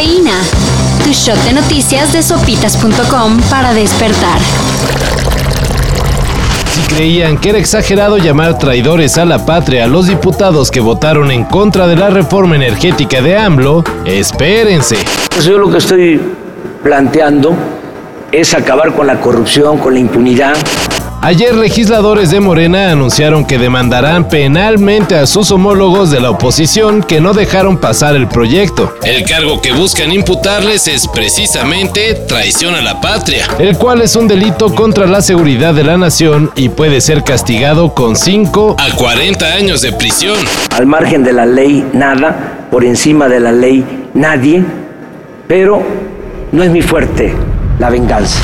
Cafeína. Tu shot de noticias de sopitas.com para despertar. Si creían que era exagerado llamar traidores a la patria a los diputados que votaron en contra de la reforma energética de AMLO, espérense. Pues yo lo que estoy planteando es acabar con la corrupción, con la impunidad. Ayer legisladores de Morena anunciaron que demandarán penalmente a sus homólogos de la oposición que no dejaron pasar el proyecto. El cargo que buscan imputarles es precisamente traición a la patria, el cual es un delito contra la seguridad de la nación y puede ser castigado con 5 a 40 años de prisión. Al margen de la ley, nada, por encima de la ley, nadie, pero no es mi fuerte la venganza.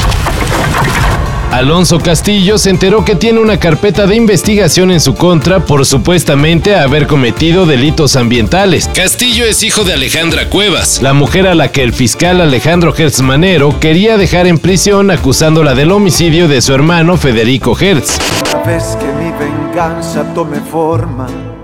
Alonso Castillo se enteró que tiene una carpeta de investigación en su contra por supuestamente haber cometido delitos ambientales. Castillo es hijo de Alejandra Cuevas, la mujer a la que el fiscal Alejandro Hertz Manero quería dejar en prisión acusándola del homicidio de su hermano Federico Hertz. Vez que mi venganza tome forma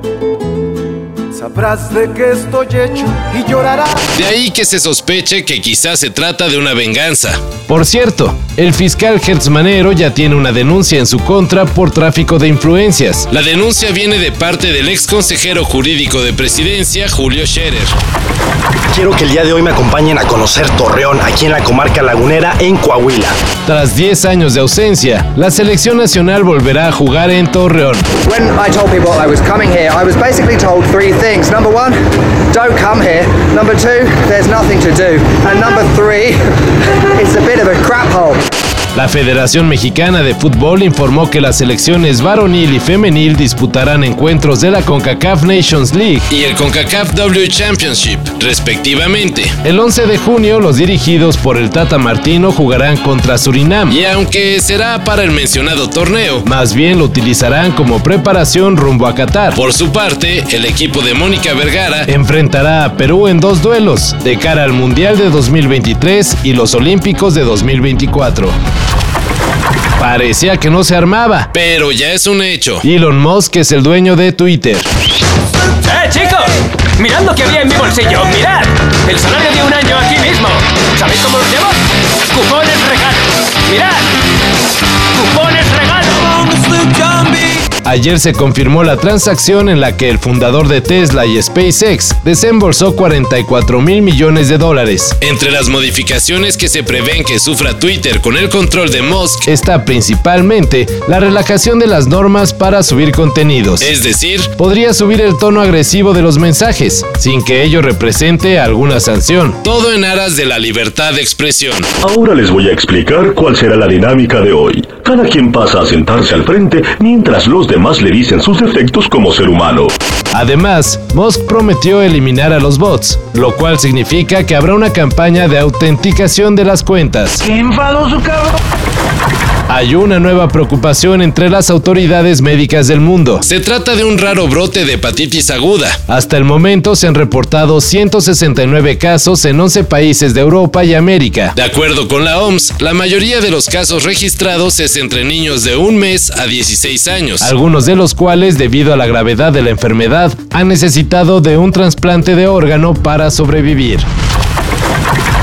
Sabrás de qué estoy hecho y llorarás. De ahí que se sospeche que quizás se trata de una venganza. Por cierto, el fiscal Hertzmanero ya tiene una denuncia en su contra por tráfico de influencias. La denuncia viene de parte del ex consejero jurídico de presidencia, Julio Scherer. Quiero que el día de hoy me acompañen a conocer Torreón, aquí en la comarca lagunera, en Coahuila. Tras 10 años de ausencia, la selección nacional volverá a jugar en Torreón. When I told people I was coming here, I was basically told three things. Number one, don't come here. Number two, there's nothing to do. And number three, it's a bit of a crap hole. La Federación Mexicana de Fútbol informó que las selecciones varonil y femenil disputarán encuentros de la CONCACAF Nations League y el CONCACAF W Championship, respectivamente. El 11 de junio, los dirigidos por el Tata Martino jugarán contra Surinam y aunque será para el mencionado torneo, más bien lo utilizarán como preparación rumbo a Qatar. Por su parte, el equipo de Mónica Vergara enfrentará a Perú en dos duelos de cara al Mundial de 2023 y los Olímpicos de 2024. Parecía que no se armaba, pero ya es un hecho. Elon Musk es el dueño de Twitter. ¡Eh, chicos! ¡Mirad lo que había en mi bolsillo! ¡Mirad! El salario de un año aquí mismo. ¿Sabéis cómo los llamo? ¡Cupones regalo! ¡Mirad! ¡Cupones! Ayer se confirmó la transacción en la que el fundador de Tesla y SpaceX desembolsó 44 mil millones de dólares. Entre las modificaciones que se prevén que sufra Twitter con el control de Musk está principalmente la relajación de las normas para subir contenidos. Es decir, podría subir el tono agresivo de los mensajes, sin que ello represente alguna sanción. Todo en aras de la libertad de expresión. Ahora les voy a explicar cuál será la dinámica de hoy. Cada quien pasa a sentarse al frente mientras los demás le dicen sus defectos como ser humano. Además, Musk prometió eliminar a los bots, lo cual significa que habrá una campaña de autenticación de las cuentas. ¡Qué enfadoso, cabrón! Hay una nueva preocupación entre las autoridades médicas del mundo. Se trata de un raro brote de hepatitis aguda. Hasta el momento se han reportado 169 casos en 11 países de Europa y América. De acuerdo con la OMS, la mayoría de los casos registrados es entre niños de un mes a 16 años, algunos de los cuales, debido a la gravedad de la enfermedad, han necesitado de un trasplante de órgano para sobrevivir.